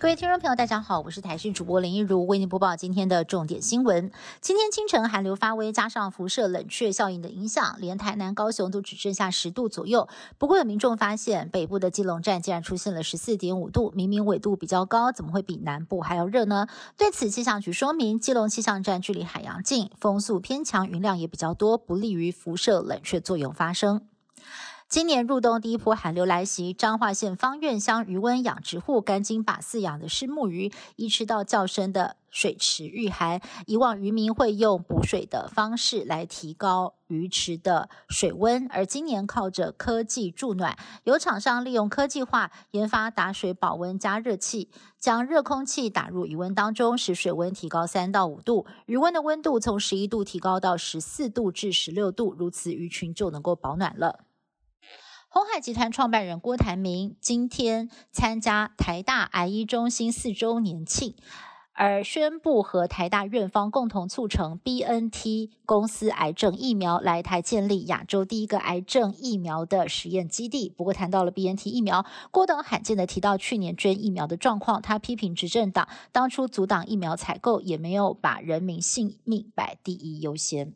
各位听众朋友，大家好，我是台视主播林一如，为您播报今天的重点新闻。今天清晨寒流发威，加上辐射冷却效应的影响，连台南、高雄都只剩下十度左右。不过有民众发现，北部的基隆站竟然出现了十四点五度，明明纬度比较高，怎么会比南部还要热呢？对此，气象局说明，基隆气象站距离海洋近，风速偏强，云量也比较多，不利于辐射冷却作用发生。今年入冬第一波寒流来袭，彰化县方院乡渔温养殖户赶紧把饲养的虱目鱼移吃到较深的水池御寒。以往渔民会用补水的方式来提高鱼池的水温，而今年靠着科技助暖，有厂商利用科技化研发打水保温加热器，将热空气打入鱼温当中，使水温提高三到五度，鱼温的温度从十一度提高到十四度至十六度，如此鱼群就能够保暖了。红海集团创办人郭台铭今天参加台大癌医中心四周年庆，而宣布和台大院方共同促成 BNT 公司癌症疫苗来台建立亚洲第一个癌症疫苗的实验基地。不过谈到了 BNT 疫苗，郭董罕见的提到去年捐疫苗的状况，他批评执政党当初阻挡疫苗采购，也没有把人民性命摆第一优先。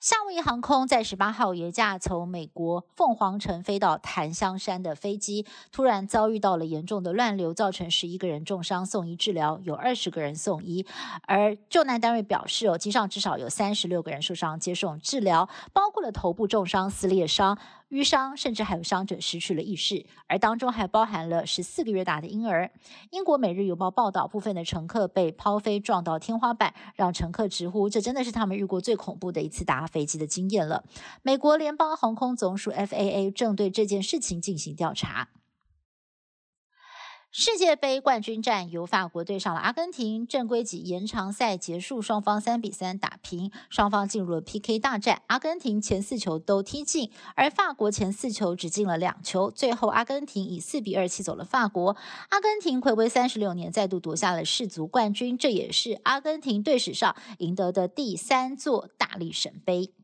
夏威夷航空在十八号一架从美国凤凰城飞到檀香山的飞机，突然遭遇到了严重的乱流，造成十一个人重伤送医治疗，有二十个人送医。而救难单位表示，哦，机上至少有三十六个人受伤接受治疗，包括了头部重伤、撕裂伤。淤伤，甚至还有伤者失去了意识，而当中还包含了十四个月大的婴儿。英国《每日邮报》报道，部分的乘客被抛飞撞到天花板，让乘客直呼这真的是他们遇过最恐怖的一次搭飞机的经验了。美国联邦航空总署 FAA 正对这件事情进行调查。世界杯冠军战由法国对上了阿根廷，正规级延长赛结束，双方三比三打平，双方进入了 PK 大战。阿根廷前四球都踢进，而法国前四球只进了两球，最后阿根廷以四比二气走了法国。阿根廷回归三十六年再度夺下了世足冠军，这也是阿根廷队史上赢得的第三座大力神杯。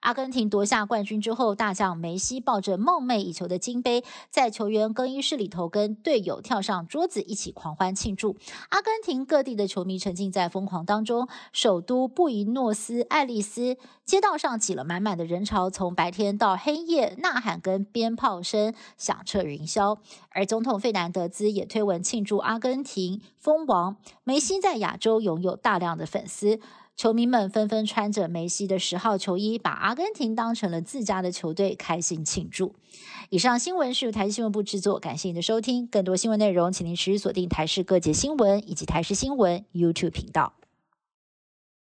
阿根廷夺下冠军之后，大将梅西抱着梦寐以求的金杯，在球员更衣室里头跟队友跳上桌子，一起狂欢庆祝。阿根廷各地的球迷沉浸在疯狂当中，首都布宜诺斯艾利斯街道上挤了满满的人潮，从白天到黑夜，呐喊跟鞭炮声响彻云霄。而总统费南德兹也推文庆祝阿根廷封王，梅西在亚洲拥有大量的粉丝。球迷们纷纷穿着梅西的十号球衣，把阿根廷当成了自家的球队，开心庆祝。以上新闻是由台视新闻部制作，感谢您的收听。更多新闻内容，请您持续锁定台视各界新闻以及台视新闻 YouTube 频道。